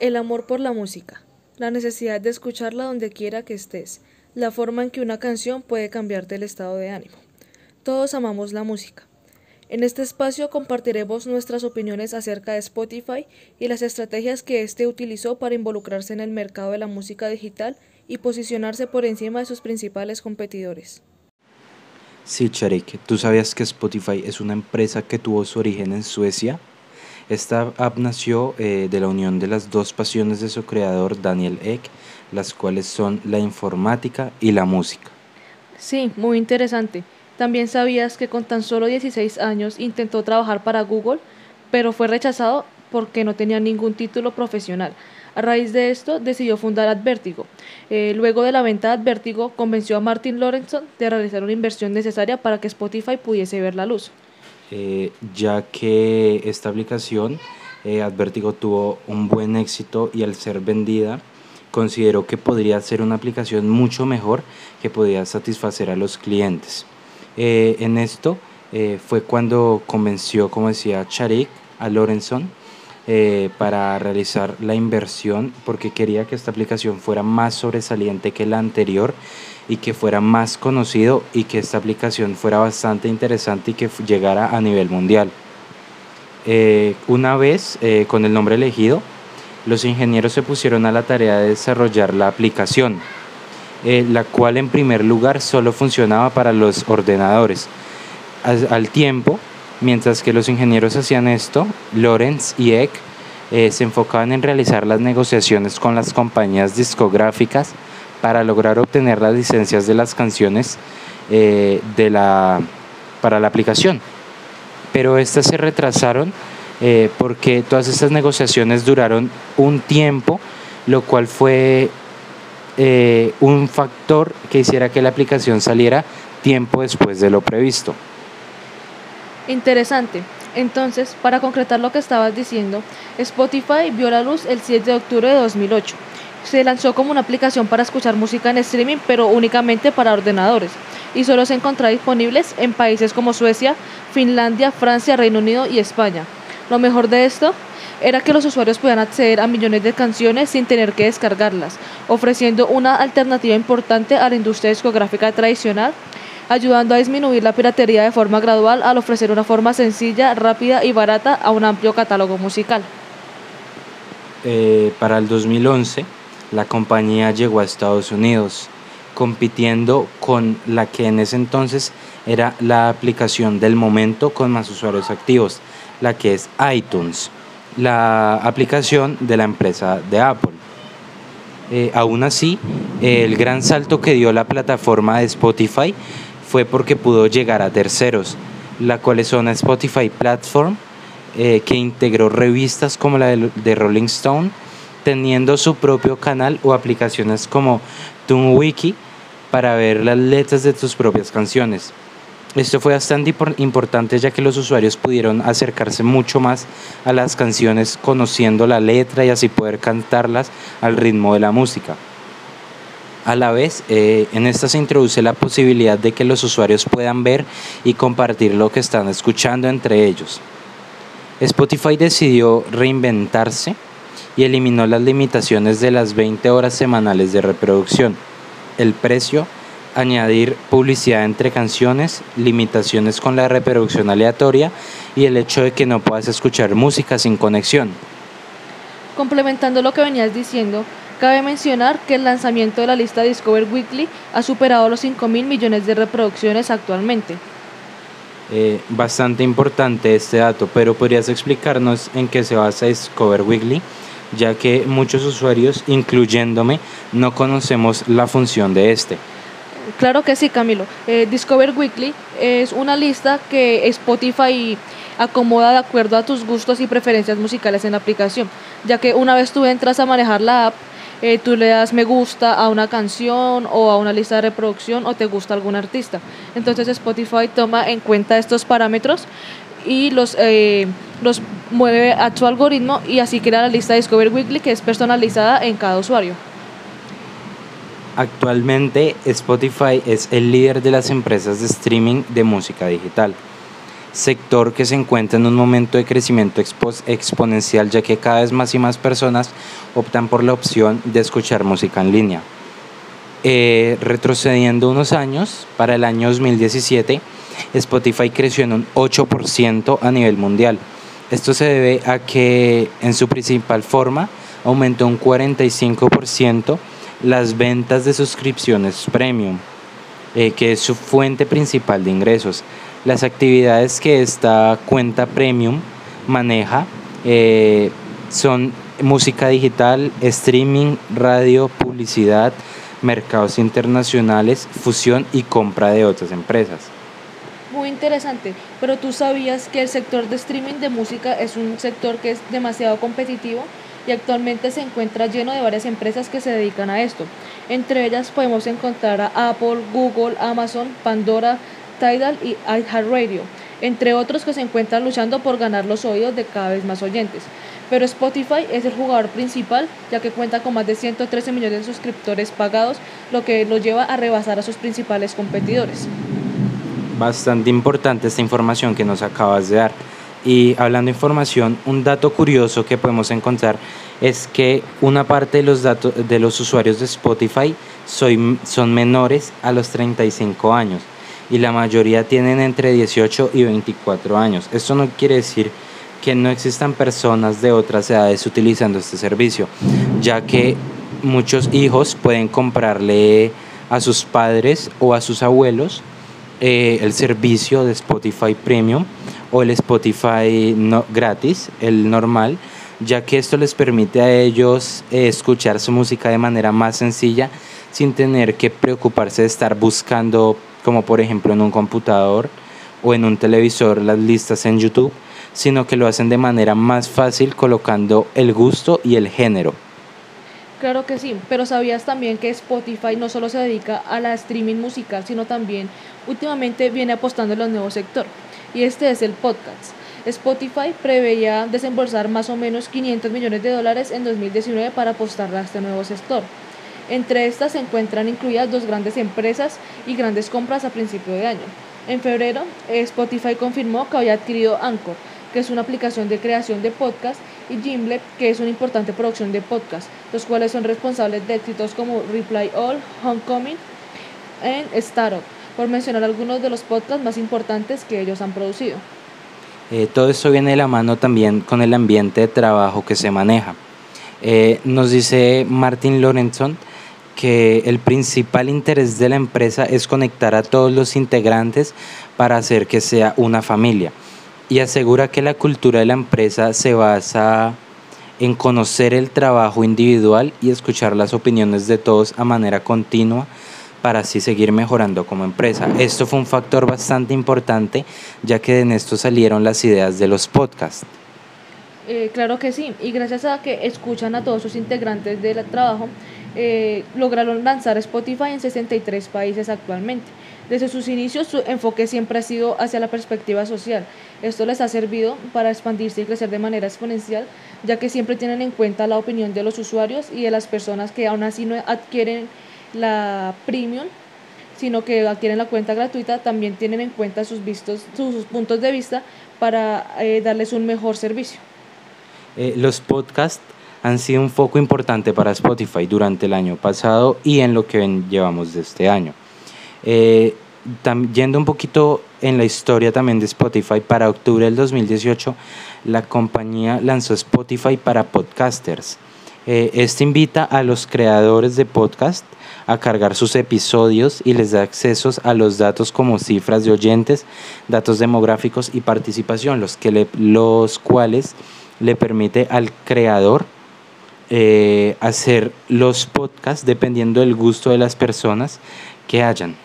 El amor por la música, la necesidad de escucharla donde quiera que estés, la forma en que una canción puede cambiarte el estado de ánimo. Todos amamos la música. En este espacio compartiremos nuestras opiniones acerca de Spotify y las estrategias que éste utilizó para involucrarse en el mercado de la música digital y posicionarse por encima de sus principales competidores. Sí, Charik, ¿tú sabías que Spotify es una empresa que tuvo su origen en Suecia? Esta app nació eh, de la unión de las dos pasiones de su creador, Daniel Ek, las cuales son la informática y la música. Sí, muy interesante. También sabías que con tan solo 16 años intentó trabajar para Google, pero fue rechazado porque no tenía ningún título profesional. A raíz de esto decidió fundar Advertigo. Eh, luego de la venta de Advertigo convenció a Martin Lorenzo de realizar una inversión necesaria para que Spotify pudiese ver la luz. Eh, ya que esta aplicación eh, Advertigo tuvo un buen éxito y al ser vendida consideró que podría ser una aplicación mucho mejor que podía satisfacer a los clientes. Eh, en esto fue cuando convenció, como decía Charik, a Lorenson para realizar la inversión porque quería que esta aplicación fuera más sobresaliente que la anterior y que fuera más conocido y que esta aplicación fuera bastante interesante y que llegara a nivel mundial. Eh, una vez eh, con el nombre elegido, los ingenieros se pusieron a la tarea de desarrollar la aplicación, eh, la cual en primer lugar solo funcionaba para los ordenadores. Al, tiempo, mientras que los ingenieros hacían esto, Lorenz y Eck se enfocaban en realizar las negociaciones con las compañías discográficas para lograr obtener las licencias de las canciones eh, de la, para la aplicación. Pero estas se retrasaron eh, porque todas estas negociaciones duraron un tiempo, lo cual fue eh, un factor que hiciera que la aplicación saliera tiempo después de lo previsto. Interesante. Entonces, para concretar lo que estabas diciendo, Spotify vio la luz el 7 de octubre de 2008 se lanzó como una aplicación para escuchar música en streaming, pero únicamente para ordenadores, y solo se encontraba disponibles en países como Suecia, Finlandia, Francia, Reino Unido y España. Lo mejor de esto era que los usuarios podían acceder a millones de canciones sin tener que descargarlas, ofreciendo una alternativa importante a la industria discográfica tradicional, ayudando a disminuir la piratería de forma gradual al ofrecer una forma sencilla, rápida y barata a un amplio catálogo musical. Eh, para el 2011, la compañía llegó a Estados Unidos, compitiendo con la que en ese entonces era la aplicación del momento con más usuarios activos, la que es iTunes, la aplicación de la empresa de Apple. Eh, aún así, el gran salto que dio la plataforma de Spotify fue porque pudo llegar a terceros, la cual es una Spotify Platform eh, que integró revistas como la de Rolling Stone, teniendo su propio canal o aplicaciones como TuneWiki para ver las letras de tus propias canciones. Esto fue bastante importante ya que los usuarios pudieron acercarse mucho más a las canciones conociendo la letra y así poder cantarlas al ritmo de la música. A la vez, eh, en esta se introduce la posibilidad de que los usuarios puedan ver y compartir lo que están escuchando entre ellos. Spotify decidió reinventarse y eliminó las limitaciones de las 20 horas semanales de reproducción. El precio, añadir publicidad entre canciones, limitaciones con la reproducción aleatoria y el hecho de que no puedas escuchar música sin conexión. Complementando lo que venías diciendo, cabe mencionar que el lanzamiento de la lista Discover Weekly ha superado los 5 mil millones de reproducciones actualmente. Eh, bastante importante este dato, pero ¿podrías explicarnos en qué se basa Discover Weekly? ya que muchos usuarios, incluyéndome, no conocemos la función de este. Claro que sí, Camilo. Eh, Discover Weekly es una lista que Spotify acomoda de acuerdo a tus gustos y preferencias musicales en la aplicación, ya que una vez tú entras a manejar la app, eh, tú le das me gusta a una canción o a una lista de reproducción o te gusta algún artista. Entonces Spotify toma en cuenta estos parámetros y los, eh, los mueve a su algoritmo y así crea la lista Discover Weekly que es personalizada en cada usuario. Actualmente Spotify es el líder de las empresas de streaming de música digital. Sector que se encuentra en un momento de crecimiento exponencial ya que cada vez más y más personas optan por la opción de escuchar música en línea. Eh, retrocediendo unos años, para el año 2017, Spotify creció en un 8% a nivel mundial. Esto se debe a que en su principal forma aumentó un 45% las ventas de suscripciones premium, eh, que es su fuente principal de ingresos. Las actividades que esta cuenta premium maneja eh, son música digital, streaming, radio, publicidad, mercados internacionales, fusión y compra de otras empresas. Muy interesante, pero tú sabías que el sector de streaming de música es un sector que es demasiado competitivo y actualmente se encuentra lleno de varias empresas que se dedican a esto. Entre ellas podemos encontrar a Apple, Google, Amazon, Pandora, Tidal y iHeartRadio, entre otros que se encuentran luchando por ganar los oídos de cada vez más oyentes. Pero Spotify es el jugador principal, ya que cuenta con más de 113 millones de suscriptores pagados, lo que lo lleva a rebasar a sus principales competidores. Bastante importante esta información que nos acabas de dar. Y hablando de información, un dato curioso que podemos encontrar es que una parte de los datos de los usuarios de Spotify son menores a los 35 años y la mayoría tienen entre 18 y 24 años. Esto no quiere decir que no existan personas de otras edades utilizando este servicio, ya que muchos hijos pueden comprarle a sus padres o a sus abuelos eh, el servicio de Spotify Premium o el Spotify no, gratis, el normal, ya que esto les permite a ellos eh, escuchar su música de manera más sencilla sin tener que preocuparse de estar buscando como por ejemplo en un computador o en un televisor las listas en YouTube, sino que lo hacen de manera más fácil colocando el gusto y el género. Claro que sí, pero ¿sabías también que Spotify no solo se dedica a la streaming musical, sino también últimamente viene apostando en los nuevo sector? Y este es el podcast. Spotify preveía desembolsar más o menos 500 millones de dólares en 2019 para apostar a este nuevo sector. Entre estas se encuentran incluidas dos grandes empresas y grandes compras a principio de año. En febrero, Spotify confirmó que había adquirido Anchor, que es una aplicación de creación de podcast, y Gimlet, que es una importante producción de podcast, los cuales son responsables de éxitos como Reply All, Homecoming y Startup, por mencionar algunos de los podcasts más importantes que ellos han producido. Eh, todo esto viene de la mano también con el ambiente de trabajo que se maneja. Eh, nos dice Martin Lorentzon que el principal interés de la empresa es conectar a todos los integrantes para hacer que sea una familia y asegura que la cultura de la empresa se basa en conocer el trabajo individual y escuchar las opiniones de todos a manera continua para así seguir mejorando como empresa. Esto fue un factor bastante importante ya que en esto salieron las ideas de los podcasts. Eh, claro que sí, y gracias a que escuchan a todos sus integrantes del trabajo, eh, lograron lanzar Spotify en 63 países actualmente. Desde sus inicios su enfoque siempre ha sido hacia la perspectiva social. Esto les ha servido para expandirse y crecer de manera exponencial, ya que siempre tienen en cuenta la opinión de los usuarios y de las personas que aún así no adquieren la premium, sino que adquieren la cuenta gratuita, también tienen en cuenta sus, vistos, sus, puntos de vista para eh, darles un mejor servicio. Eh, los podcasts han sido un foco importante para Spotify durante el año pasado y en lo que llevamos de este año. Eh, yendo un poquito en la historia también de Spotify, para octubre del 2018 la compañía lanzó Spotify para podcasters. Eh, este invita a los creadores de podcast a cargar sus episodios y les da accesos a los datos como cifras de oyentes, datos demográficos y participación, los, que los cuales le permite al creador eh, hacer los podcasts dependiendo del gusto de las personas que hayan.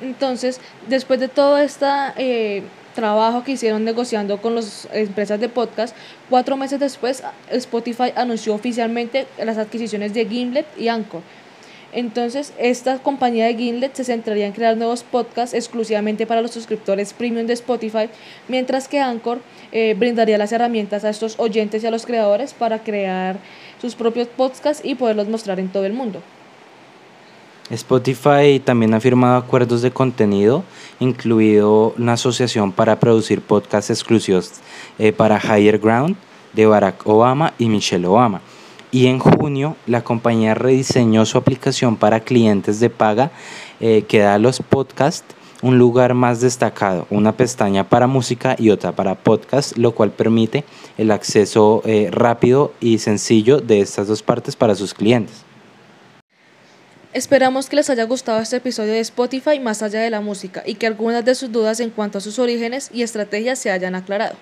Entonces, después de todo este eh, trabajo que hicieron negociando con las empresas de podcast, cuatro meses después Spotify anunció oficialmente las adquisiciones de Gimlet y Anchor. Entonces, esta compañía de Gimlet se centraría en crear nuevos podcasts exclusivamente para los suscriptores premium de Spotify, mientras que Anchor eh, brindaría las herramientas a estos oyentes y a los creadores para crear sus propios podcasts y poderlos mostrar en todo el mundo. Spotify también ha firmado acuerdos de contenido, incluido una asociación para producir podcasts exclusivos eh, para Higher Ground de Barack Obama y Michelle Obama. Y en junio la compañía rediseñó su aplicación para clientes de paga eh, que da a los podcasts un lugar más destacado, una pestaña para música y otra para podcast, lo cual permite el acceso eh, rápido y sencillo de estas dos partes para sus clientes. Esperamos que les haya gustado este episodio de Spotify más allá de la música y que algunas de sus dudas en cuanto a sus orígenes y estrategias se hayan aclarado.